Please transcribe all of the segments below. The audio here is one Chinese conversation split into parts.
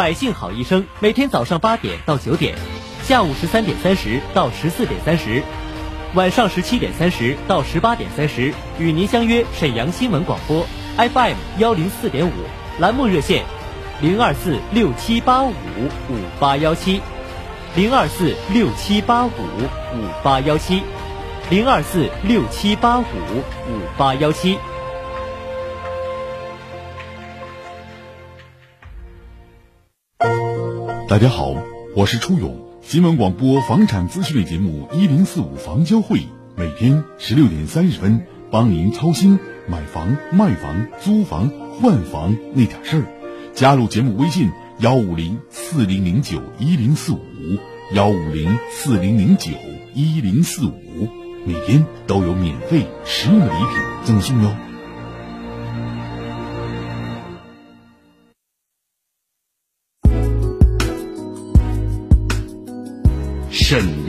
百姓好医生每天早上八点到九点，下午十三点三十到十四点三十，晚上十七点三十到十八点三十，与您相约沈阳新闻广播 FM 幺零四点五，栏目热线零二四六七八五五八幺七，零二四六七八五五八幺七，零二四六七八五五八幺七。大家好，我是初勇，新闻广播房产资讯类节目一零四五房交会，每天十六点三十分帮您操心买房、卖房、租房、换房那点事儿。加入节目微信幺五零四零零九一零四五幺五零四零零九一零四五，每天都有免费实用的礼品赠送哟。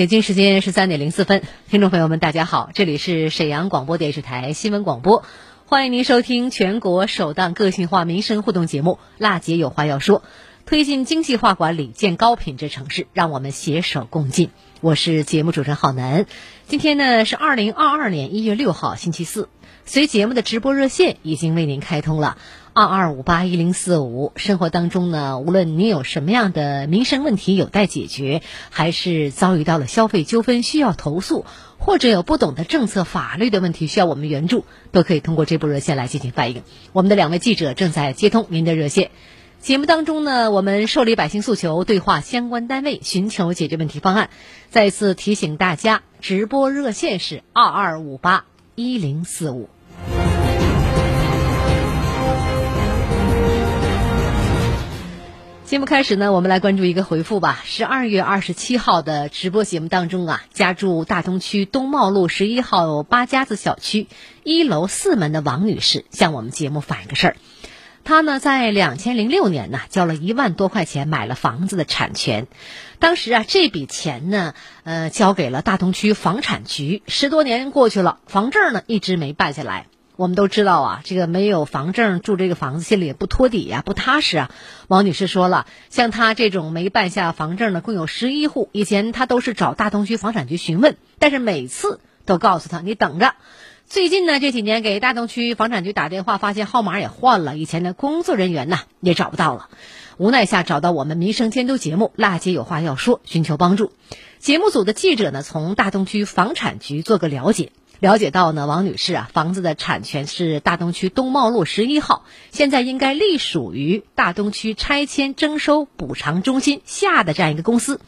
北京时间十三点零四分，听众朋友们，大家好，这里是沈阳广播电视台新闻广播，欢迎您收听全国首档个性化民生互动节目《辣姐有话要说》，推进精细化管理，建高品质城市，让我们携手共进。我是节目主持人郝楠，今天呢是二零二二年一月六号星期四，随节目的直播热线已经为您开通了。二二五八一零四五。生活当中呢，无论你有什么样的民生问题有待解决，还是遭遇到了消费纠纷需要投诉，或者有不懂的政策法律的问题需要我们援助，都可以通过这部热线来进行反映。我们的两位记者正在接通您的热线。节目当中呢，我们受理百姓诉求，对话相关单位，寻求解决问题方案。再次提醒大家，直播热线是二二五八一零四五。节目开始呢，我们来关注一个回复吧。十二月二十七号的直播节目当中啊，家住大东区东茂路十一号八家子小区一楼四门的王女士向我们节目反映个事儿。她呢，在两千零六年呢，交了一万多块钱买了房子的产权。当时啊，这笔钱呢，呃，交给了大东区房产局。十多年过去了，房证呢一直没办下来。我们都知道啊，这个没有房证住这个房子，心里也不托底呀，不踏实啊。王女士说了，像她这种没办下房证的，共有十一户。以前她都是找大东区房产局询问，但是每次都告诉她你等着。最近呢，这几年给大东区房产局打电话，发现号码也换了，以前的工作人员呢也找不到了。无奈下找到我们民生监督节目《辣姐有话要说》，寻求帮助。节目组的记者呢，从大东区房产局做个了解。了解到呢，王女士啊，房子的产权是大东区东茂路十一号，现在应该隶属于大东区拆迁征收补偿中心下的这样一个公司。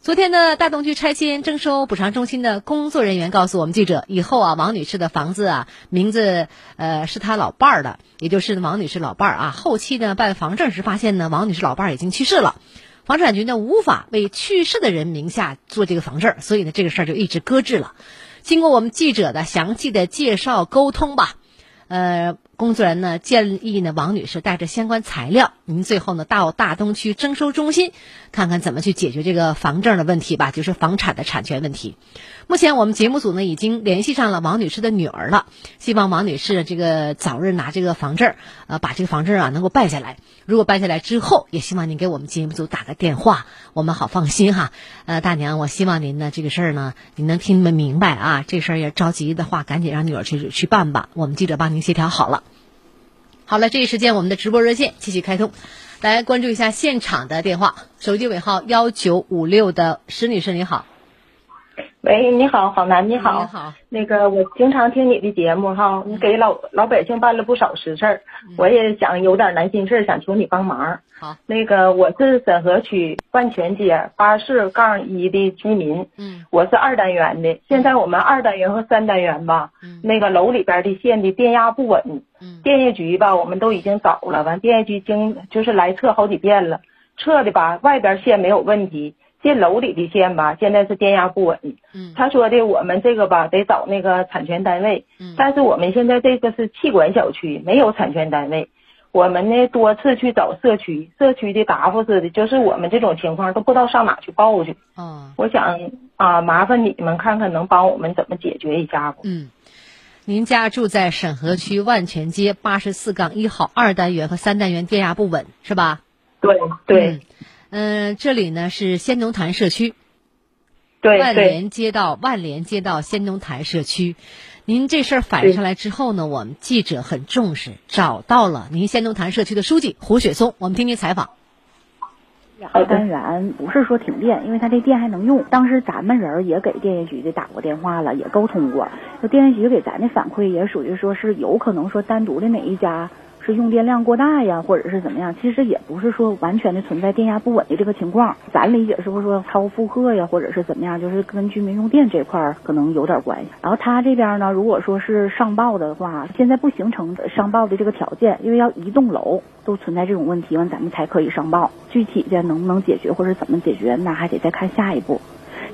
昨天呢，大东区拆迁征收补偿中心的工作人员告诉我们记者，以后啊，王女士的房子啊，名字呃是她老伴儿的，也就是王女士老伴儿啊。后期呢，办房证时发现呢，王女士老伴儿已经去世了，房产局呢无法为去世的人名下做这个房证，所以呢，这个事儿就一直搁置了。经过我们记者的详细的介绍沟通吧，呃，工作人员呢建议呢王女士带着相关材料，您最后呢到大东区征收中心看看怎么去解决这个房证的问题吧，就是房产的产权问题。目前我们节目组呢已经联系上了王女士的女儿了，希望王女士这个早日拿这个房证，呃，把这个房证啊能够办下来。如果办下来之后，也希望您给我们节目组打个电话，我们好放心哈。呃，大娘，我希望您呢这个事儿呢，你能听得明白啊。这事儿也着急的话，赶紧让女儿去去办吧。我们记者帮您协调好了。好了，这一时间我们的直播热线继续开通，来关注一下现场的电话，手机尾号幺九五六的石女士，你好。喂，你好，郝楠，你好。你好。那个，我经常听你的节目哈，你给老老百姓办了不少实事儿，我也想有点难心事儿，想求你帮忙。好。那个，我是沈河区万泉街八四杠一的居民。嗯。我是二单元的，现在我们二单元和三单元吧，嗯。那个楼里边的线的电压不稳。嗯。电业局吧，我们都已经找了，完电业局经就是来测好几遍了，测的吧，外边线没有问题。进楼里的线吧，现在是电压不稳。嗯，他说的我们这个吧得找那个产权单位。嗯，但是我们现在这个是气管小区，没有产权单位。我们呢多次去找社区，社区的答复是的，就是我们这种情况都不知道上哪去报去。哦，我想啊，麻烦你们看看能帮我们怎么解决一下不？嗯，您家住在沈河区万泉街八十四杠一号二单元和三单元电压不稳是吧？对对。嗯，这里呢是仙农潭社区，对万联街道万联街道仙农潭社区。您这事儿反映上来之后呢，我们记者很重视，找到了您仙农潭社区的书记胡雪松，我们听听采访。二单元不是说停电，因为他这电还能用。当时咱们人也给电业局的打过电话了，也沟通过。那电业局给咱的反馈也属于说是有可能说单独的哪一家。是用电量过大呀，或者是怎么样？其实也不是说完全的存在电压不稳的这个情况。咱理解是不是说超负荷呀，或者是怎么样？就是跟居民用电这块儿可能有点关系。然后他这边呢，如果说是上报的话，现在不形成上报的这个条件，因为要一栋楼都存在这种问题，完咱们才可以上报。具体的能不能解决或者怎么解决，那还得再看下一步。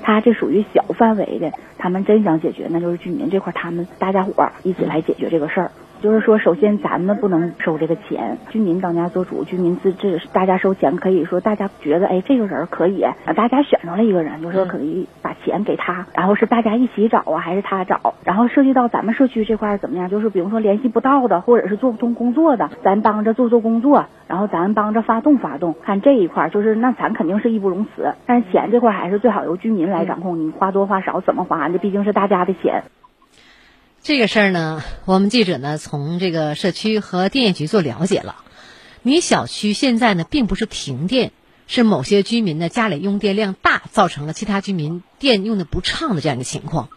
他这属于小范围的，他们真想解决，那就是居民这块，他们大家伙儿一起来解决这个事儿。就是说，首先咱们不能收这个钱，居民当家做主，居民自治，大家收钱可以说大家觉得，哎，这个人可以，大家选上了一个人，就说可以把钱给他，然后是大家一起找啊，还是他找？然后涉及到咱们社区这块怎么样？就是比如说联系不到的，或者是做不通工作的，咱帮着做做工作，然后咱帮着发动发动，看这一块就是那咱肯定是义不容辞，但是钱这块还是最好由居民来掌控，你花多花少怎么花，这毕竟是大家的钱。这个事儿呢，我们记者呢从这个社区和电业局做了解了。你小区现在呢并不是停电，是某些居民呢家里用电量大，造成了其他居民电用的不畅的这样一个情况。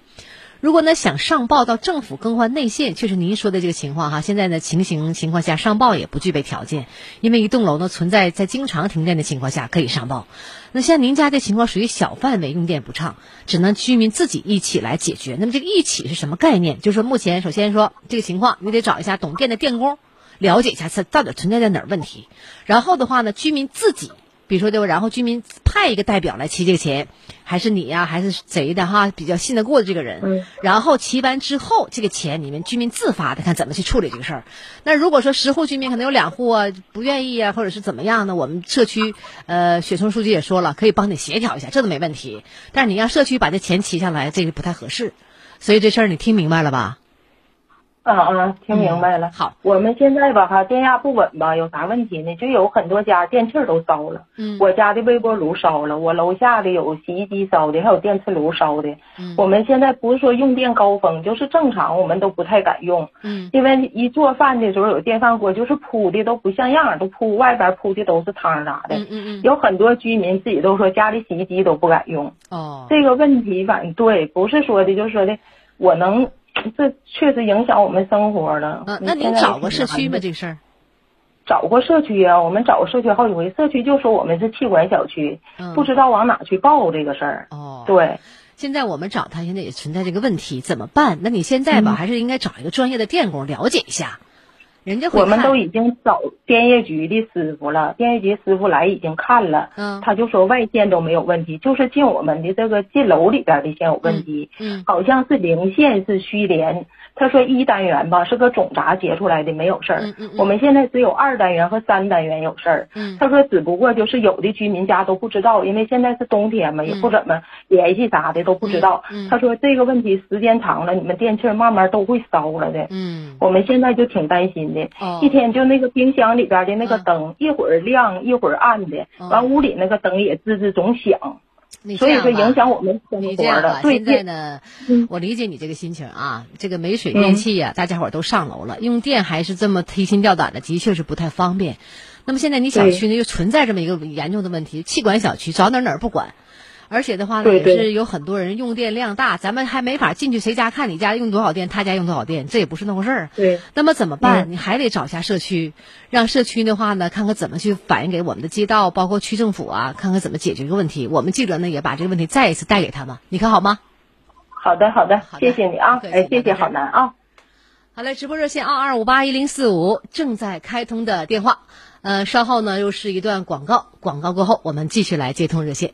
如果呢想上报到政府更换内线，确实您说的这个情况哈，现在呢情形情况下上报也不具备条件，因为一栋楼呢存在在经常停电的情况下可以上报。那像您家这情况属于小范围用电不畅，只能居民自己一起来解决。那么这个一起是什么概念？就是说目前首先说这个情况，你得找一下懂电的电工，了解一下它到底存在在哪儿问题。然后的话呢，居民自己。比如说，就？然后居民派一个代表来骑这个钱，还是你呀，还是谁的哈？比较信得过的这个人。嗯。然后骑完之后，这个钱你们居民自发的，看怎么去处理这个事儿。那如果说十户居民可能有两户啊不愿意啊，或者是怎么样呢？我们社区呃，雪松书记也说了，可以帮你协调一下，这都没问题。但是你让社区把这钱骑下来，这个不太合适。所以这事儿你听明白了吧？嗯嗯，听明白了。好，我们现在吧哈，电压不稳吧，有啥问题呢？就有很多家电器儿都烧了。嗯。我家的微波炉烧了，我楼下的有洗衣机烧的，还有电磁炉烧的。嗯。我们现在不是说用电高峰，就是正常我们都不太敢用。嗯。因为一做饭的时候有电饭锅，就是铺的都不像样，都铺外边铺的都是汤啥的。嗯嗯嗯。有很多居民自己都说家里洗衣机都不敢用。哦。这个问题反正对，不是说的，就是说的我能。这确实影响我们生活了。嗯，那您找过社区吗？这事儿？找过社区啊，我们找过社区好几回，社区就说我们是气管小区，不知道往哪去报这个事儿。哦，对。现在我们找他，现在也存在这个问题，怎么办？那你现在吧，还是应该找一个专业的电工了解一下。人家我们都已经找电业局的师傅了，电业局师傅来已经看了，嗯，他就说外线都没有问题，就是进我们的这个进楼里边的线有问题，嗯，好像是零线是虚连。他说一单元吧是个总闸接出来的没有事儿，我们现在只有二单元和三单元有事儿。他说只不过就是有的居民家都不知道，因为现在是冬天嘛，也不怎么联系啥的都不知道。他说这个问题时间长了，你们电器慢慢都会烧了的。嗯，我们现在就挺担心的，一天就那个冰箱里边的那个灯一会儿亮一会儿暗的，完屋里那个灯也吱吱总响。所以说影响我们生活了。现在呢，我理解你这个心情啊。这个没水电气呀，大家伙都上楼了，用电还是这么提心吊胆的，的确是不太方便。那么现在你小区呢又存在这么一个严重的问题，气管小区，找哪哪儿不管。而且的话呢，也是有很多人用电量大，咱们还没法进去谁家看你家用多少电，他家用多少电，这也不是那回事儿。对。那么怎么办？你还得找一下社区，让社区的话呢，看看怎么去反映给我们的街道，包括区政府啊，看看怎么解决这个问题。我们记者呢也把这个问题再一次带给他们，你看好吗？好的，好的，好谢谢你啊，哎，谢谢好男啊。好嘞，直播热线二二五八一零四五正在开通的电话，呃，稍后呢又是一段广告，广告过后我们继续来接通热线。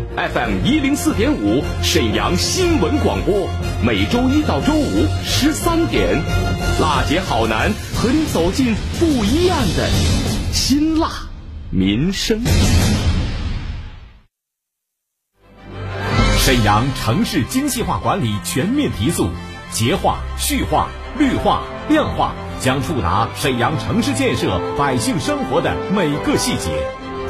FM 一零四点五，沈阳新闻广播，每周一到周五十三点，辣姐好男和你走进不一样的辛辣民生。沈阳城市精细化管理全面提速，洁化、序化、绿化、亮化将触达沈阳城市建设百姓生活的每个细节。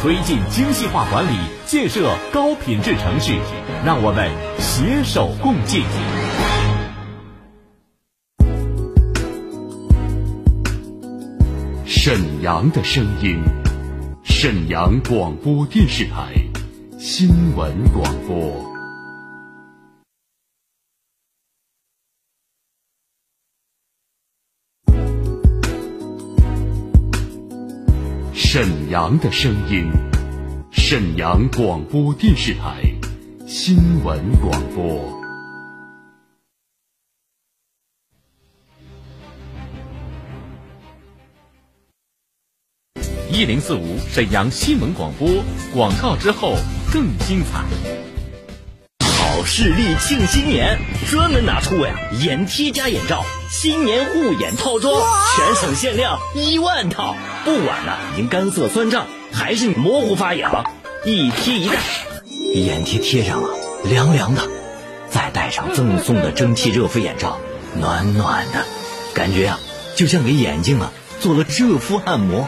推进精细化管理，建设高品质城市，让我们携手共进。沈阳的声音，沈阳广播电视台新闻广播。阳的声音，沈阳广播电视台新闻广播。一零四五沈阳新闻广播广告之后更精彩。好视力庆新年，专门拿出呀眼贴加眼罩新年护眼套装，全省限量一万套。不管呢您干涩酸胀还是模糊发痒，一贴一戴，眼贴贴上了凉凉的，再戴上赠送的蒸汽热敷眼罩，暖暖的，感觉啊就像给眼睛啊做了热敷按摩。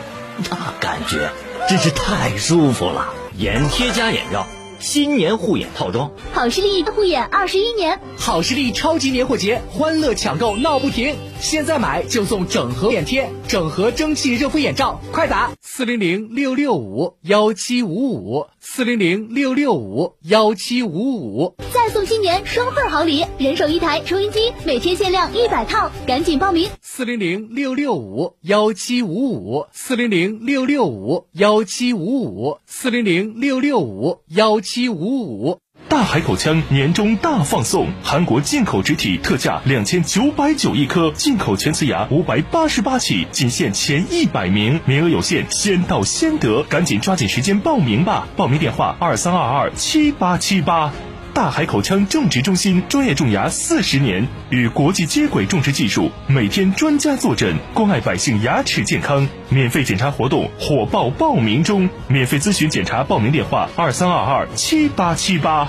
那感觉真是太舒服了！眼贴加眼罩，新年护眼套装，好视力护眼二十一年，好视力超级年货节，欢乐抢购闹不停！现在买就送整盒眼贴、整盒蒸汽热敷眼罩，快打四零零六六五幺七五五四零零六六五幺七五五，再送新年双份好礼，人手一台抽音机，每天限量一百套，赶紧报名！四零零六六五幺七五五四零零六六五幺七五五四零零六六五幺七五五。大海口腔年终大放送，韩国进口植体特价两千九百九一颗，进口全瓷牙五百八十八起，仅限前一百名，名额有限，先到先得，赶紧抓紧时间报名吧！报名电话二三二二七八七八。大海口腔种植中心专业种牙四十年，与国际接轨种植技术，每天专家坐诊，关爱百姓牙齿健康。免费检查活动火爆报名中，免费咨询检查报名电话二三二二七八七八。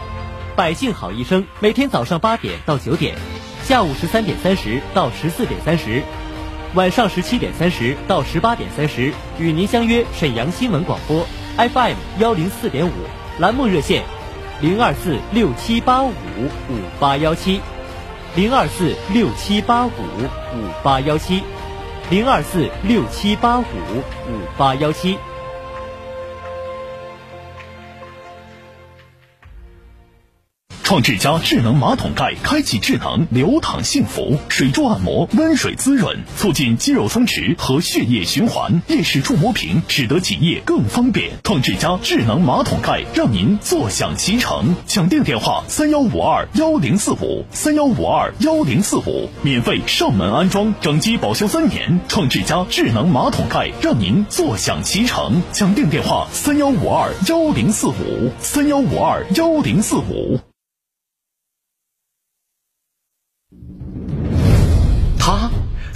百姓好医生每天早上八点到九点，下午十三点三十到十四点三十，晚上十七点三十到十八点三十，与您相约沈阳新闻广播 FM 幺零四点五，栏目热线零二四六七八五五八幺七，零二四六七八五五八幺七，零二四六七八五五八幺七。创智家智能马桶盖开启智能流淌幸福，水柱按摩，温水滋润，促进肌肉松弛和血液循环。夜视触摸屏使得挤液更方便。创智家智能马桶盖让您坐享其成。抢订电话：三幺五二幺零四五三幺五二幺零四五，免费上门安装，整机保修三年。创智家智能马桶盖让您坐享其成。抢订电话：三幺五二幺零四五三幺五二幺零四五。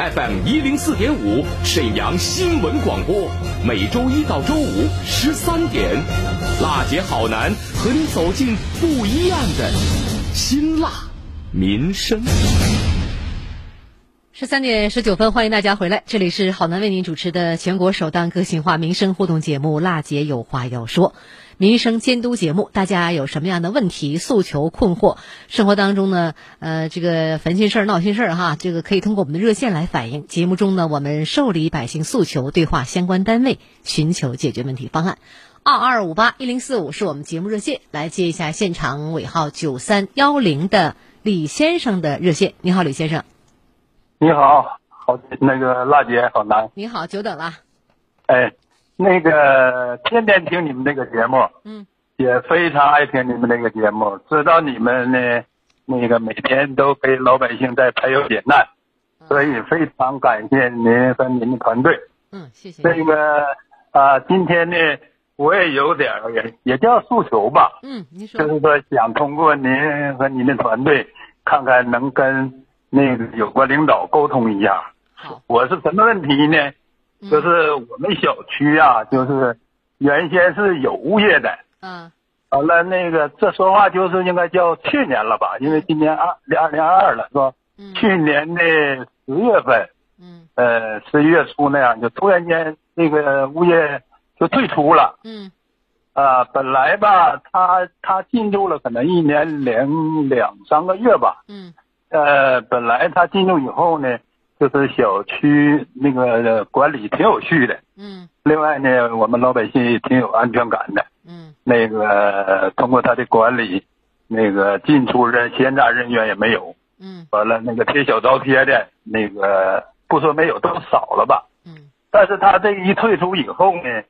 FM 一零四点五，沈阳新闻广播，每周一到周五十三点，辣姐好男和你走进不一样的辛辣民生。十三点十九分，欢迎大家回来，这里是好男为您主持的全国首档个性化民生互动节目《辣姐有话要说》。民生监督节目，大家有什么样的问题、诉求、困惑？生活当中呢，呃，这个烦心事儿、闹心事儿哈，这个可以通过我们的热线来反映。节目中呢，我们受理百姓诉求，对话相关单位，寻求解决问题方案。二二五八一零四五是我们节目热线，来接一下现场尾号九三幺零的李先生的热线。你好，李先生。你好，好那个辣姐好难。你好，久等了。哎。那个天天听你们这个节目，嗯，也非常爱听你们这个节目，知道你们呢，那个每天都给老百姓在排忧解难，所以非常感谢您和您的团队。嗯，谢谢。那个啊，今天呢，我也有点儿也也叫诉求吧。嗯，您说。就是说想通过您和您的团队，看看能跟那个有关领导沟通一下。好。我是什么问题呢？就是我们小区啊，就是原先是有物业的。嗯。完了，那个这说话就是应该叫去年了吧？因为今年二二零二二了，是吧？嗯。去年的十月份。嗯。呃，十一月初那样，就突然间那个物业就退出了。嗯。啊，本来吧，他他进驻了可能一年零两三个月吧。嗯。呃，本来他进入以后呢，就是小区那个管理挺有序的。嗯。另外呢，我们老百姓也挺有安全感的。嗯。那个通过他的管理，那个进出人闲杂人员也没有。嗯。完了，那个贴小招贴的，那个不说没有，都少了吧。嗯。但是他这一退出以后呢，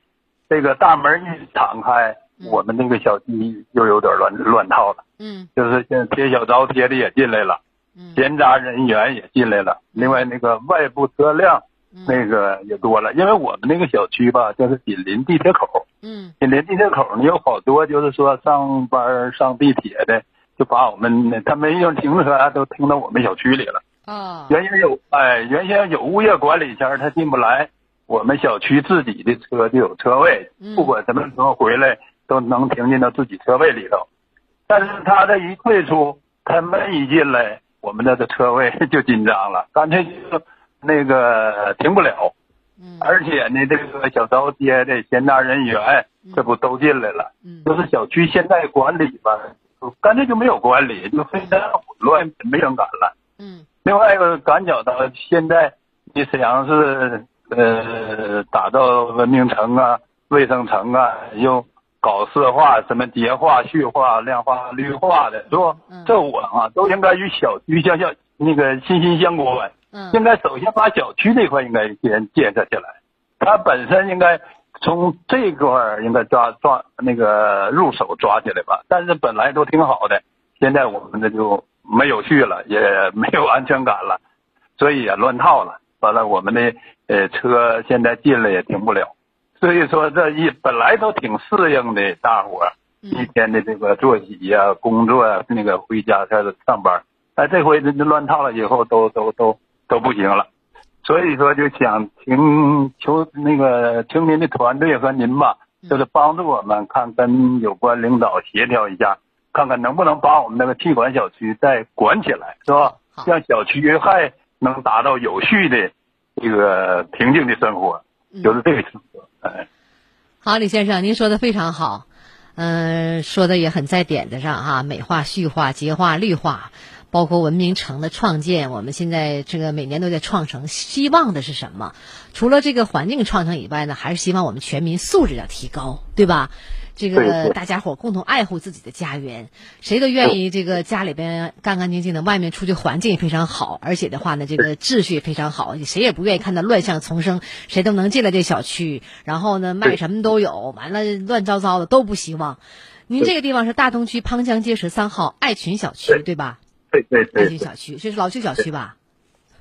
这个大门一敞开，我们那个小区又有点乱乱套了。嗯。就是现在贴小招贴的也进来了。嗯。闲杂人员也进来了，另外那个外部车辆。那个也多了，因为我们那个小区吧，就是紧邻地铁口。嗯。紧邻地铁口呢，有好多就是说上班上地铁的，就把我们他没地停车，都停到我们小区里了。啊。原先有哎，原先有物业管理前他进不来，我们小区自己的车就有车位，不管什么时候回来都能停进到自己车位里头。但是他这一退出，他们一进来，我们那个车位 就紧张了，干脆就。那个停不了，而且呢，这个小刀街的闲杂人员，这不都进来了？就是小区现在管理吧，干脆就没有管理，就非常混乱，没人敢了。嗯。另外一个感觉到现在，你沈阳市呃打造文明城啊、卫生城啊，又搞色化、什么叠化、序化、量化、绿化的，是不？这我啊都应该与小区相相那个息息相关。应该首先把小区这块应该先建设起来，它本身应该从这块应该抓抓那个入手抓起来吧。但是本来都挺好的，现在我们这就没有序了，也没有安全感了，所以也乱套了。完了，我们的呃车现在进来也停不了，所以说这一本来都挺适应的，大伙儿一天的这个作息呀、工作呀，那个回家开始上班，哎，这回这乱套了以后，都都都。都不行了，所以说就想请求那个请您的团队和您吧，就是帮助我们看跟有关领导协调一下，看看能不能把我们那个气管小区再管起来，是吧？让小区还能达到有序的这个平静的生活，就是这个生活。好，李先生，您说的非常好，嗯，说的也很在点子上哈，美化、序化、洁化、绿化。包括文明城的创建，我们现在这个每年都在创城，希望的是什么？除了这个环境创城以外呢，还是希望我们全民素质要提高，对吧？这个大家伙共同爱护自己的家园，谁都愿意这个家里边干干净净的，外面出去环境也非常好，而且的话呢，这个秩序也非常好，谁也不愿意看到乱象丛生，谁都能进来这小区，然后呢卖什么都有，完了乱糟糟的都不希望。您这个地方是大东区滂江街十三号爱群小区，对吧？对对对，爱群小区，这是老旧小区吧？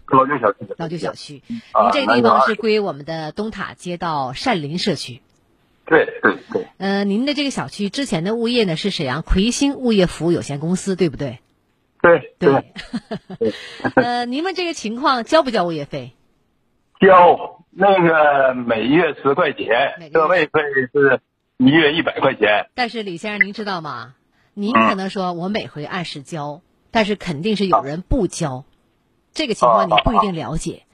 老旧小区。老旧小区，您这个地方是归我们的东塔街道善林社区。对对对。呃，您的这个小区之前的物业呢是沈阳魁星物业服务有限公司，对不对？对对。呃，您们这个情况交不交物业费？交，那个每月十块钱，车位费是一月一百块钱。但是李先生，您知道吗？您可能说我每回按时交，但是肯定是有人不交，这个情况你不一定了解。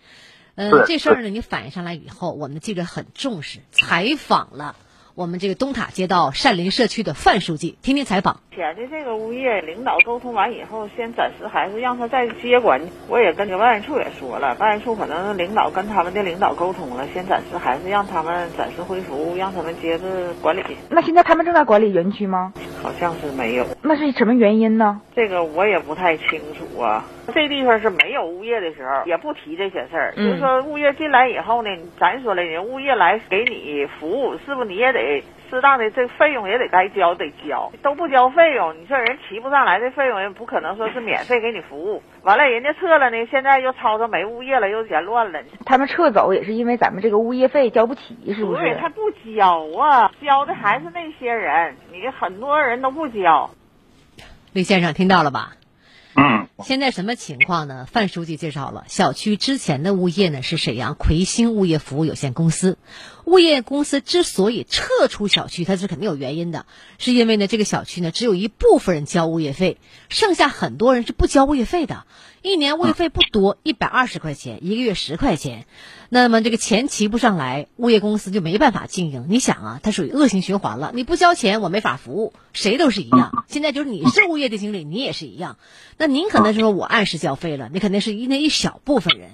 嗯，这事儿呢，你反映上来以后，我们的记者很重视，采访了。我们这个东塔街道善林社区的范书记，听听采访。前的这个物业领导沟通完以后，先暂时还是让他再接管。我也跟这办事处也说了，办事处可能领导跟他们的领导沟通了，先暂时还是让他们暂时恢复，让他们接着管理。那现在他们正在管理园区吗？好像是没有。那是什么原因呢？这个我也不太清楚啊。这地方是没有物业的时候，也不提这些事儿。就是说物业进来以后呢，咱说了，人物业来给你服务，是不是你也得适当的这费用也得该交得交，都不交费用，你说人提不上来这费用，人不可能说是免费给你服务。完了，人家撤了呢，现在又吵吵没物业了，又嫌乱了。他们撤走也是因为咱们这个物业费交不起，是不是？对，他不交啊，交的还是那些人，你很多人都不交。李先生听到了吧？嗯，现在什么情况呢？范书记介绍了，小区之前的物业呢是沈阳魁星物业服务有限公司。物业公司之所以撤出小区，它是肯定有原因的，是因为呢这个小区呢只有一部分人交物业费，剩下很多人是不交物业费的。一年物业费不多，一百二十块钱，一个月十块钱。那么这个钱提不上来，物业公司就没办法经营。你想啊，它属于恶性循环了。你不交钱，我没法服务，谁都是一样。现在就是你是物业的经理，你也是一样。那您可能是说我按时交费了，你肯定是一那一小部分人。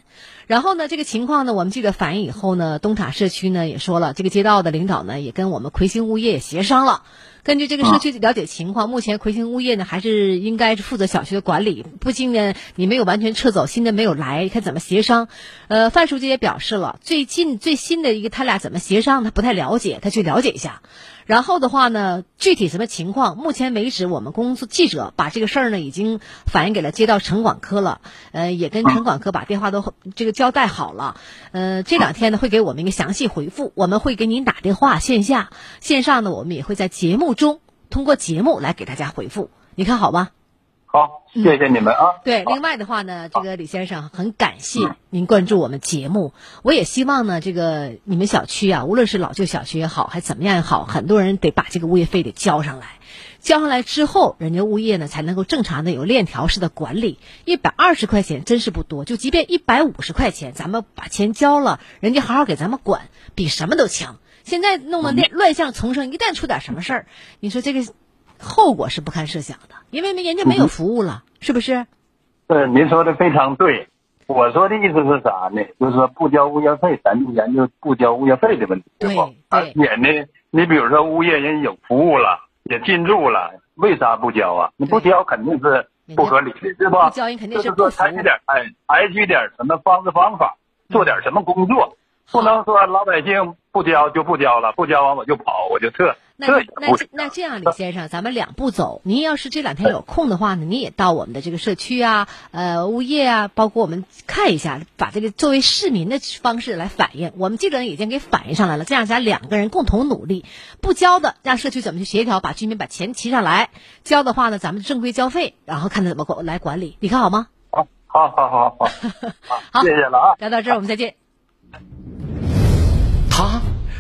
然后呢，这个情况呢，我们记者反映以后呢，东塔社区呢也说了，这个街道的领导呢也跟我们魁星物业协商了。根据这个社区了解情况，目前魁星物业呢还是应该是负责小区的管理，不仅呢你没有完全撤走，新的没有来，看怎么协商。呃，范书记也表示了，最近最新的一个他俩怎么协商，他不太了解，他去了解一下。然后的话呢，具体什么情况，目前为止我们公司记者把这个事儿呢已经反映给了街道城管科了，呃，也跟城管科把电话都这个交代好了，呃，这两天呢会给我们一个详细回复，我们会给您打电话，线下。线上呢我们也会在节目中通过节目来给大家回复，你看好吗？好，谢谢你们啊。对，另外的话呢，这个李先生很感谢您关注我们节目。我也希望呢，这个你们小区啊，无论是老旧小区也好，还怎么样也好，很多人得把这个物业费得交上来。交上来之后，人家物业呢才能够正常的有链条式的管理。一百二十块钱真是不多，就即便一百五十块钱，咱们把钱交了，人家好好给咱们管，比什么都强。现在弄得乱乱象丛生，一旦出点什么事儿，你说这个。后果是不堪设想的，因为人家没有服务了，是不是？对，您说的非常对。我说的意思是啥呢？就是说不交物业费，咱就研究不交物业费的问题。对，而且呢，你比如说物业人有服务了，也进驻了，为啥不交啊？你不交肯定是不合理的，是吧？不交人肯定是不采取点哎，采取点什么方式方法，做点什么工作，不能说老百姓不交就不交了，不交完我就跑，我就撤。那那那这样，李先生，咱们两步走。您要是这两天有空的话呢，您也到我们的这个社区啊、呃物业啊，包括我们看一下，把这个作为市民的方式来反映。我们记者已经给反映上来了，这样咱两个人共同努力。不交的，让社区怎么去协调，把居民把钱提上来；交的话呢，咱们正规交费，然后看他怎么管来管理。你看好吗？好，好，好，好，好，好，谢谢了啊。聊到这儿，我们再见。他。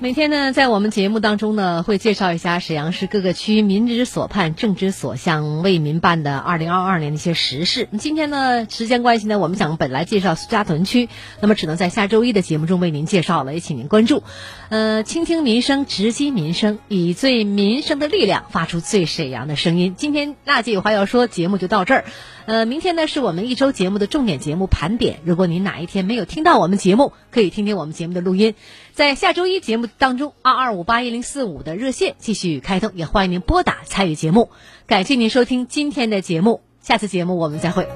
每天呢，在我们节目当中呢，会介绍一下沈阳市各个区民之所盼、政之所向为民办的二零二二年的一些实事。今天呢，时间关系呢，我们想本来介绍苏家屯区，那么只能在下周一的节目中为您介绍了，也请您关注。呃，倾听民生，直击民生，以最民生的力量发出最沈阳的声音。今天娜姐有话要说，节目就到这儿。呃，明天呢是我们一周节目的重点节目盘点。如果您哪一天没有听到我们节目，可以听听我们节目的录音。在下周一节目当中，二二五八一零四五的热线继续开通，也欢迎您拨打参与节目。感谢您收听今天的节目，下次节目我们再会。